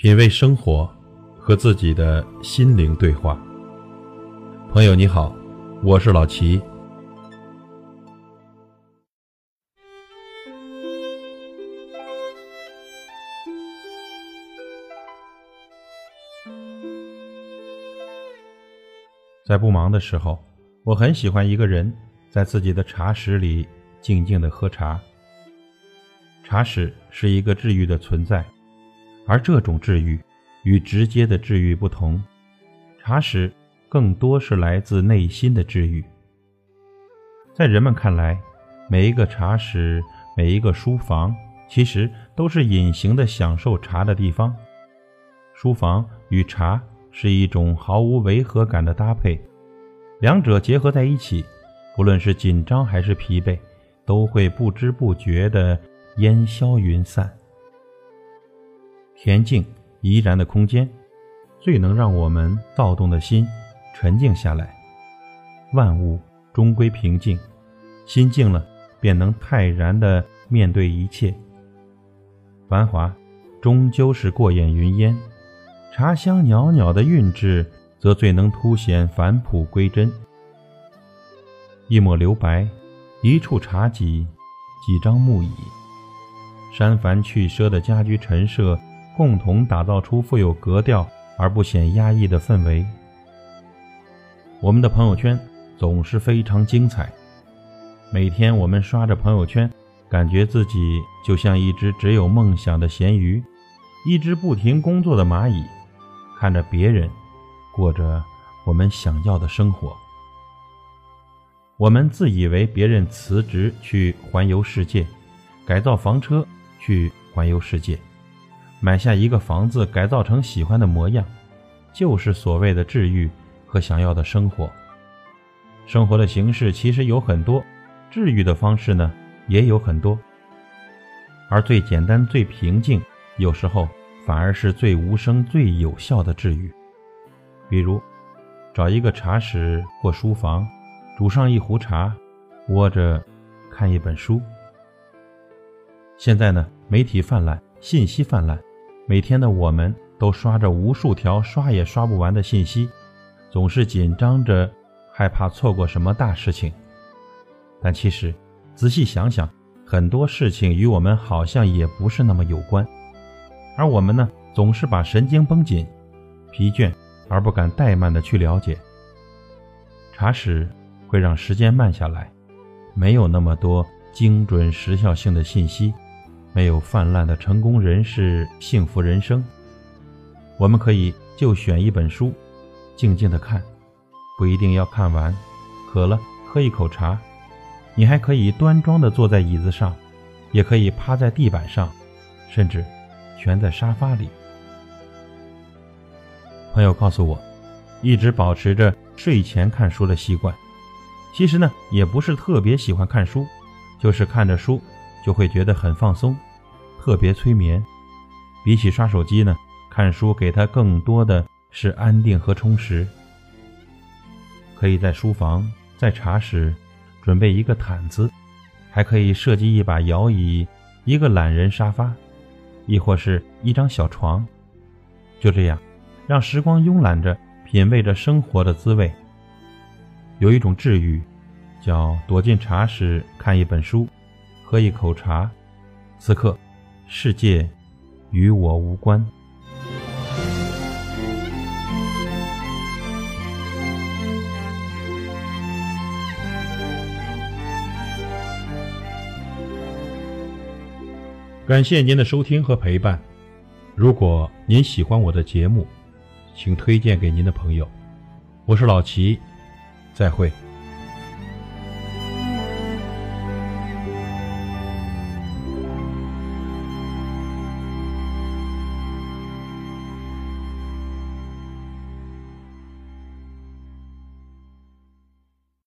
品味生活，和自己的心灵对话。朋友你好，我是老齐。在不忙的时候，我很喜欢一个人在自己的茶室里静静的喝茶。茶室是一个治愈的存在。而这种治愈与直接的治愈不同，茶室更多是来自内心的治愈。在人们看来，每一个茶室、每一个书房，其实都是隐形的享受茶的地方。书房与茶是一种毫无违和感的搭配，两者结合在一起，不论是紧张还是疲惫，都会不知不觉地烟消云散。恬静怡然的空间，最能让我们躁动的心沉静下来。万物终归平静，心静了，便能泰然地面对一切。繁华终究是过眼云烟，茶香袅袅的韵致，则最能凸显返璞归真。一抹留白，一处茶几，几张木椅，删繁去奢的家居陈设。共同打造出富有格调而不显压抑的氛围。我们的朋友圈总是非常精彩。每天我们刷着朋友圈，感觉自己就像一只只有梦想的咸鱼，一只不停工作的蚂蚁，看着别人过着我们想要的生活。我们自以为别人辞职去环游世界，改造房车去环游世界。买下一个房子，改造成喜欢的模样，就是所谓的治愈和想要的生活。生活的形式其实有很多，治愈的方式呢也有很多。而最简单、最平静，有时候反而是最无声、最有效的治愈。比如，找一个茶室或书房，煮上一壶茶，窝着看一本书。现在呢，媒体泛滥，信息泛滥。每天的我们都刷着无数条刷也刷不完的信息，总是紧张着，害怕错过什么大事情。但其实，仔细想想，很多事情与我们好像也不是那么有关。而我们呢，总是把神经绷紧，疲倦而不敢怠慢的去了解。茶室会让时间慢下来，没有那么多精准时效性的信息。没有泛滥的成功人士幸福人生，我们可以就选一本书，静静的看，不一定要看完。渴了喝一口茶，你还可以端庄的坐在椅子上，也可以趴在地板上，甚至蜷在沙发里。朋友告诉我，一直保持着睡前看书的习惯，其实呢也不是特别喜欢看书，就是看着书就会觉得很放松。特别催眠，比起刷手机呢，看书给他更多的是安定和充实。可以在书房、在茶室准备一个毯子，还可以设计一把摇椅、一个懒人沙发，亦或是一张小床。就这样，让时光慵懒着，品味着生活的滋味。有一种治愈，叫躲进茶室看一本书，喝一口茶，此刻。世界与我无关。感谢您的收听和陪伴。如果您喜欢我的节目，请推荐给您的朋友。我是老齐，再会。